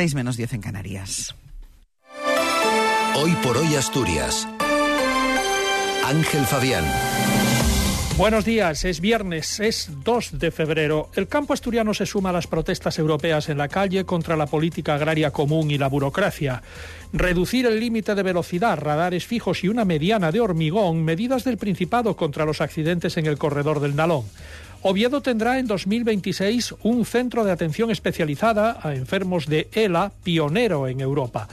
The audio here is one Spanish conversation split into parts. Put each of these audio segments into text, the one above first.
6 menos 10 en Canarias. Hoy por hoy Asturias. Ángel Fabián. Buenos días, es viernes, es 2 de febrero. El campo asturiano se suma a las protestas europeas en la calle contra la política agraria común y la burocracia. Reducir el límite de velocidad, radares fijos y una mediana de hormigón, medidas del Principado contra los accidentes en el corredor del Nalón. Oviedo tendrá en 2026 un centro de atención especializada a enfermos de ELA pionero en Europa.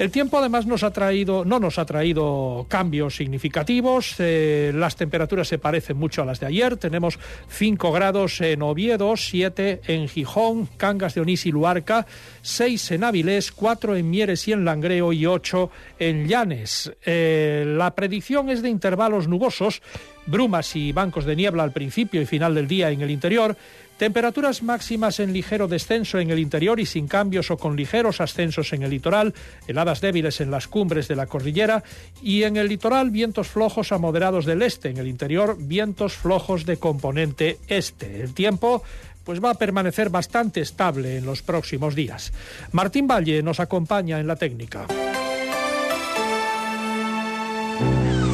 El tiempo además nos ha traído, no nos ha traído cambios significativos. Eh, las temperaturas se parecen mucho a las de ayer. Tenemos 5 grados en Oviedo, 7 en Gijón, Cangas de Onís y Luarca, 6 en Avilés, 4 en Mieres y en Langreo y 8 en Llanes. Eh, la predicción es de intervalos nubosos, brumas y bancos de niebla al principio y final del día en el interior Temperaturas máximas en ligero descenso en el interior y sin cambios o con ligeros ascensos en el litoral, heladas débiles en las cumbres de la cordillera y en el litoral vientos flojos a moderados del este, en el interior vientos flojos de componente este. El tiempo pues va a permanecer bastante estable en los próximos días. Martín Valle nos acompaña en la técnica.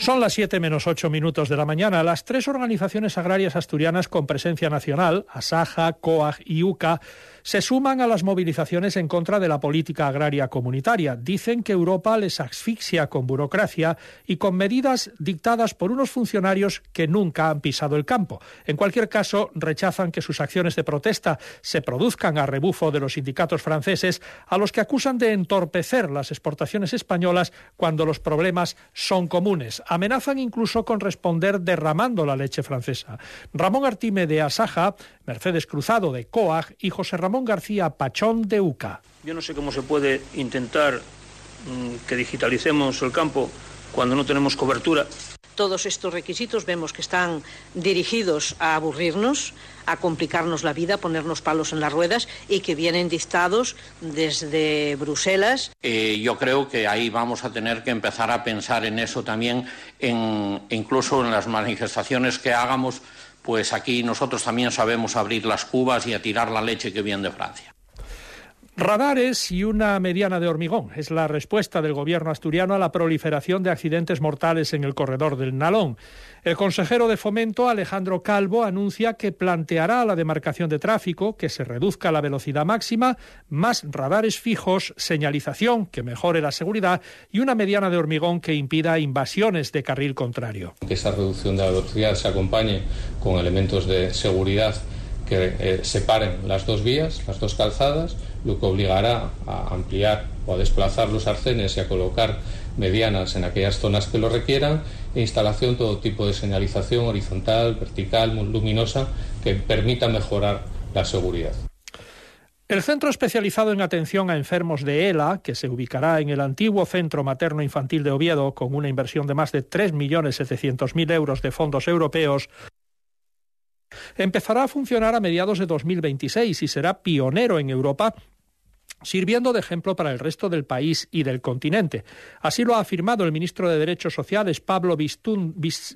Son las 7 menos 8 minutos de la mañana. Las tres organizaciones agrarias asturianas con presencia nacional, Asaja, COAG y UCA, se suman a las movilizaciones en contra de la política agraria comunitaria. Dicen que Europa les asfixia con burocracia y con medidas dictadas por unos funcionarios que nunca han pisado el campo. En cualquier caso, rechazan que sus acciones de protesta se produzcan a rebufo de los sindicatos franceses, a los que acusan de entorpecer las exportaciones españolas cuando los problemas son comunes. Amenazan incluso con responder derramando la leche francesa. Ramón Artime de Asaja, Mercedes Cruzado de COAG y José Ramón García Pachón de UCA. Yo no sé cómo se puede intentar mm, que digitalicemos el campo cuando no tenemos cobertura. Todos estos requisitos vemos que están dirigidos a aburrirnos, a complicarnos la vida, a ponernos palos en las ruedas y que vienen dictados desde Bruselas. Eh, yo creo que ahí vamos a tener que empezar a pensar en eso también, en, incluso en las manifestaciones que hagamos pues aquí nosotros también sabemos abrir las cubas y a tirar la leche que viene de Francia. Radares y una mediana de hormigón es la respuesta del gobierno asturiano a la proliferación de accidentes mortales en el corredor del Nalón. El consejero de Fomento, Alejandro Calvo, anuncia que planteará la demarcación de tráfico, que se reduzca la velocidad máxima, más radares fijos, señalización que mejore la seguridad y una mediana de hormigón que impida invasiones de carril contrario. Que esa reducción de la velocidad se acompañe con elementos de seguridad que eh, separen las dos vías, las dos calzadas, lo que obligará a ampliar o a desplazar los arcenes y a colocar medianas en aquellas zonas que lo requieran e instalación todo tipo de señalización horizontal, vertical, luminosa que permita mejorar la seguridad. El centro especializado en atención a enfermos de ELA, que se ubicará en el antiguo Centro Materno Infantil de Oviedo con una inversión de más de 3.700.000 euros de fondos europeos, empezará a funcionar a mediados de 2026 y será pionero en Europa sirviendo de ejemplo para el resto del país y del continente. Así lo ha afirmado el ministro de Derechos Sociales, Pablo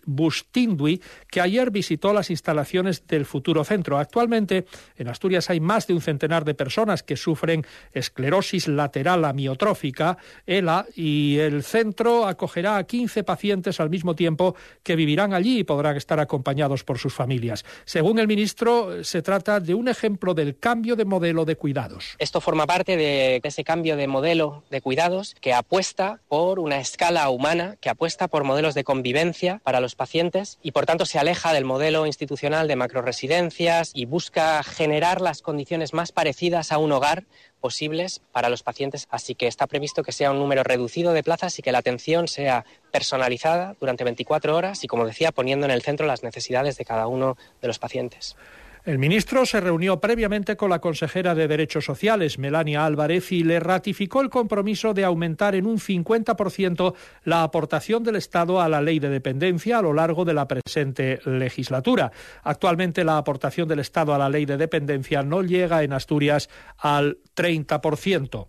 Bustindui, que ayer visitó las instalaciones del futuro centro. Actualmente, en Asturias hay más de un centenar de personas que sufren esclerosis lateral amiotrófica, ELA, y el centro acogerá a 15 pacientes al mismo tiempo que vivirán allí y podrán estar acompañados por sus familias. Según el ministro, se trata de un ejemplo del cambio de modelo de cuidados. Esto forma parte de ese cambio de modelo de cuidados que apuesta por una escala humana, que apuesta por modelos de convivencia para los pacientes y por tanto se aleja del modelo institucional de macroresidencias y busca generar las condiciones más parecidas a un hogar posibles para los pacientes, así que está previsto que sea un número reducido de plazas y que la atención sea personalizada durante 24 horas y, como decía, poniendo en el centro las necesidades de cada uno de los pacientes. El ministro se reunió previamente con la consejera de Derechos Sociales, Melania Álvarez, y le ratificó el compromiso de aumentar en un 50% la aportación del Estado a la ley de dependencia a lo largo de la presente legislatura. Actualmente la aportación del Estado a la ley de dependencia no llega en Asturias al 30%.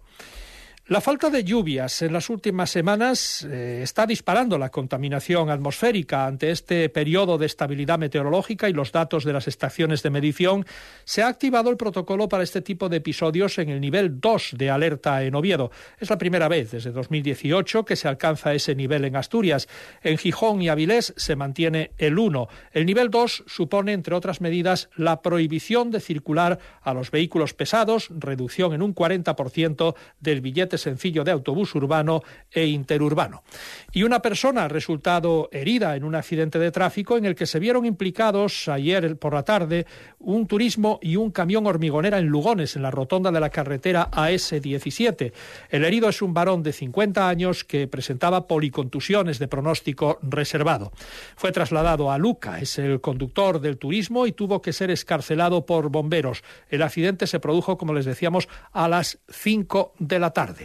La falta de lluvias en las últimas semanas eh, está disparando la contaminación atmosférica. Ante este periodo de estabilidad meteorológica y los datos de las estaciones de medición, se ha activado el protocolo para este tipo de episodios en el nivel 2 de alerta en Oviedo. Es la primera vez desde 2018 que se alcanza ese nivel en Asturias. En Gijón y Avilés se mantiene el 1. El nivel 2 supone, entre otras medidas, la prohibición de circular a los vehículos pesados, reducción en un 40% del billete sencillo de autobús urbano e interurbano. Y una persona ha resultado herida en un accidente de tráfico en el que se vieron implicados ayer por la tarde un turismo y un camión hormigonera en Lugones, en la rotonda de la carretera AS-17. El herido es un varón de 50 años que presentaba policontusiones de pronóstico reservado. Fue trasladado a Luca, es el conductor del turismo y tuvo que ser escarcelado por bomberos. El accidente se produjo, como les decíamos, a las 5 de la tarde.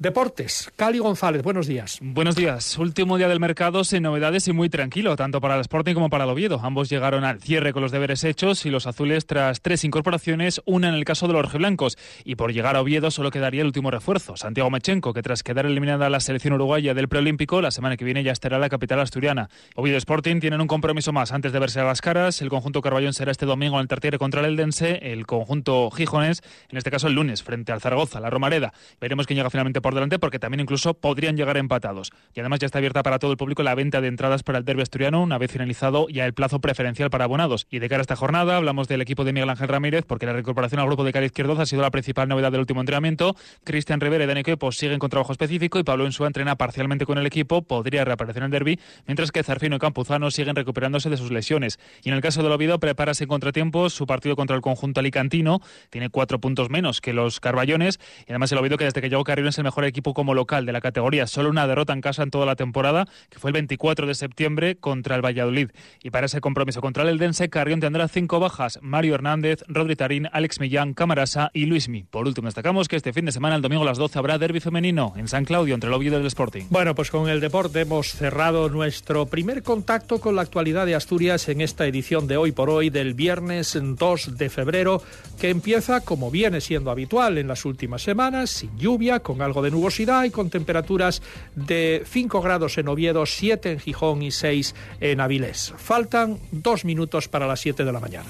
Deportes, Cali González, buenos días. Buenos días. Último día del mercado sin novedades y muy tranquilo, tanto para el Sporting como para el Oviedo. Ambos llegaron al cierre con los deberes hechos y los azules tras tres incorporaciones, una en el caso de los rojiblancos. Y por llegar a Oviedo solo quedaría el último refuerzo, Santiago Mechenko, que tras quedar eliminada la selección uruguaya del preolímpico, la semana que viene ya estará en la capital asturiana. Oviedo Sporting tienen un compromiso más antes de verse a las caras. El conjunto Carballón será este domingo en el Tartiere contra el Eldense, el conjunto Gijones, en este caso el lunes, frente al Zaragoza, la Romareda. Veremos quién llega finalmente por delante porque también incluso podrían llegar empatados. Y además ya está abierta para todo el público la venta de entradas para el derbi asturiano una vez finalizado ya el plazo preferencial para abonados. Y de cara a esta jornada hablamos del equipo de Miguel Ángel Ramírez porque la recuperación al grupo de cara izquierdo ha sido la principal novedad del último entrenamiento. Cristian Rivera y Dani Quepo siguen con trabajo específico y Pablo Insúa entrena parcialmente con el equipo, podría reaparecer en el derby, mientras que Zarfino y Campuzano siguen recuperándose de sus lesiones. Y en el caso del Oviedo prepárase en contratiempos su partido contra el conjunto alicantino, tiene cuatro puntos menos que los Carballones y además el Oviedo que desde que llegó Carrión es el mejor equipo como local de la categoría. Solo una derrota en casa en toda la temporada, que fue el 24 de septiembre contra el Valladolid. Y para ese compromiso contra el Eldense, Carrión tendrá cinco bajas. Mario Hernández, Rodri Tarín, Alex Millán, Camarasa y Luismi. Por último, destacamos que este fin de semana, el domingo a las 12, habrá derby femenino en San Claudio entre el Oviedo del Sporting. Bueno, pues con el deporte hemos cerrado nuestro primer contacto con la actualidad de Asturias en esta edición de hoy por hoy del viernes 2 de febrero, que empieza como viene siendo habitual en las últimas semanas, sin lluvia, con algo nubosidad y con temperaturas de 5 grados en Oviedo, 7 en Gijón y 6 en Avilés. Faltan dos minutos para las 7 de la mañana.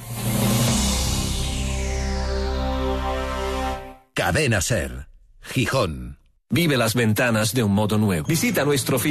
Cadena Ser, Gijón. Vive las ventanas de un modo nuevo. Visita nuestro fin